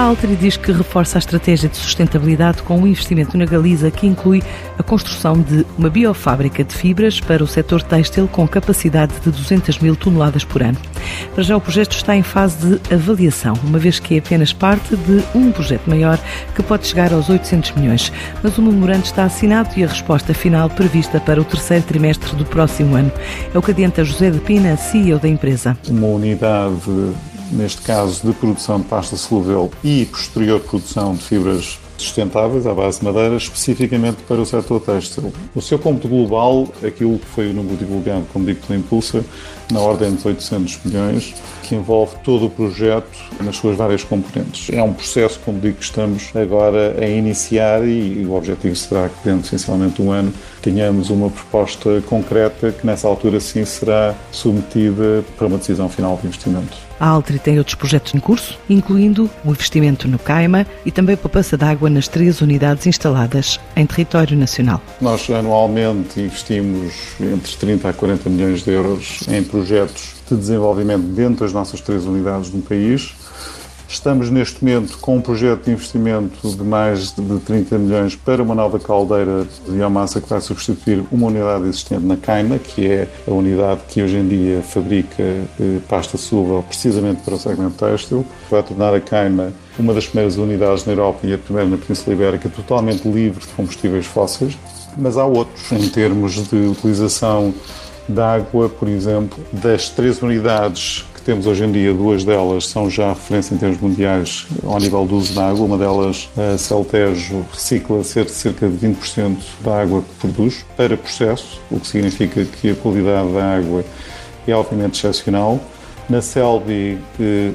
A Altri diz que reforça a estratégia de sustentabilidade com um investimento na Galiza que inclui a construção de uma biofábrica de fibras para o setor têxtil com capacidade de 200 mil toneladas por ano. Para já o projeto está em fase de avaliação, uma vez que é apenas parte de um projeto maior que pode chegar aos 800 milhões. Mas o memorando está assinado e a resposta final prevista para o terceiro trimestre do próximo ano. É o que adianta José de Pina, CEO da empresa. Uma unidade neste caso de produção de pasta solúvel e posterior produção de fibras sustentáveis à base de madeira, especificamente para o setor têxtil. O seu cômputo global, aquilo que foi o número divulgado, como digo, pela Impulsa, na ordem de 800 milhões, que envolve todo o projeto nas suas várias componentes. É um processo, como digo, que estamos agora a iniciar e o objetivo será que dentro essencialmente de um ano tenhamos uma proposta concreta que nessa altura sim será submetida para uma decisão final de investimento. A Altri tem outros projetos em curso, incluindo o investimento no Caima e também a poupança de água nas três unidades instaladas em território nacional. Nós anualmente investimos entre 30 a 40 milhões de euros em projetos de desenvolvimento dentro das nossas três unidades no país Estamos neste momento com um projeto de investimento de mais de 30 milhões para uma nova caldeira de biomassa que vai substituir uma unidade existente na Caima, que é a unidade que hoje em dia fabrica eh, pasta solúvel precisamente para o segmento têxtil. Vai tornar a Caima uma das primeiras unidades na Europa e a primeira na Península Ibérica totalmente livre de combustíveis fósseis. Mas há outros em termos de utilização de água, por exemplo, das três unidades que temos hoje em dia, duas delas são já referência em termos mundiais ao nível do uso da água. Uma delas, a Celtejo, recicla cerca de 20% da água que produz para processo, o que significa que a qualidade da água é obviamente excepcional. Na Selvi,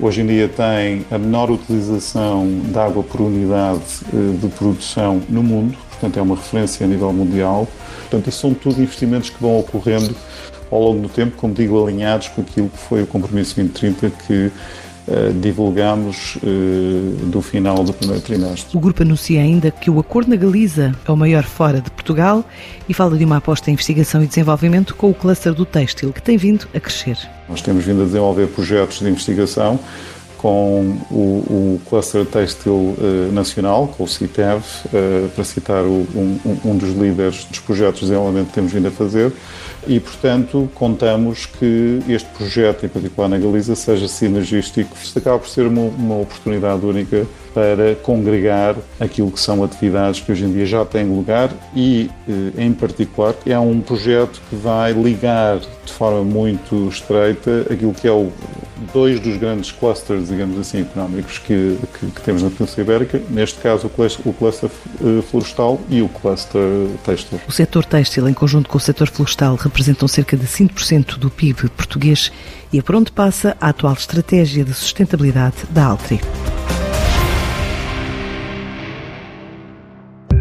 hoje em dia tem a menor utilização de água por unidade eh, de produção no mundo, portanto é uma referência a nível mundial. Portanto, isso são tudo investimentos que vão ocorrendo ao longo do tempo, como digo, alinhados com aquilo que foi o compromisso 2030 que Uh, divulgamos uh, do final do primeiro trimestre. O grupo anuncia ainda que o acordo na Galiza é o maior fora de Portugal e fala de uma aposta em investigação e desenvolvimento com o cluster do têxtil, que tem vindo a crescer. Nós temos vindo a desenvolver projetos de investigação com o, o Cluster Têxtil uh, Nacional, com o CITEV, para citar o, um, um dos líderes dos projetos de desenvolvimento que temos vindo a fazer e, portanto, contamos que este projeto, em particular na Galiza, seja sinergístico. Isto acaba por ser uma, uma oportunidade única para congregar aquilo que são atividades que hoje em dia já têm lugar e, eh, em particular, é um projeto que vai ligar de forma muito estreita aquilo que é o dois dos grandes clusters, digamos assim, económicos que, que, que temos na Península Ibérica, neste caso o cluster, o cluster eh, florestal e o cluster têxtil. O setor têxtil, em conjunto com o setor florestal, representam cerca de 5% do PIB português e é por onde passa a atual estratégia de sustentabilidade da Altri.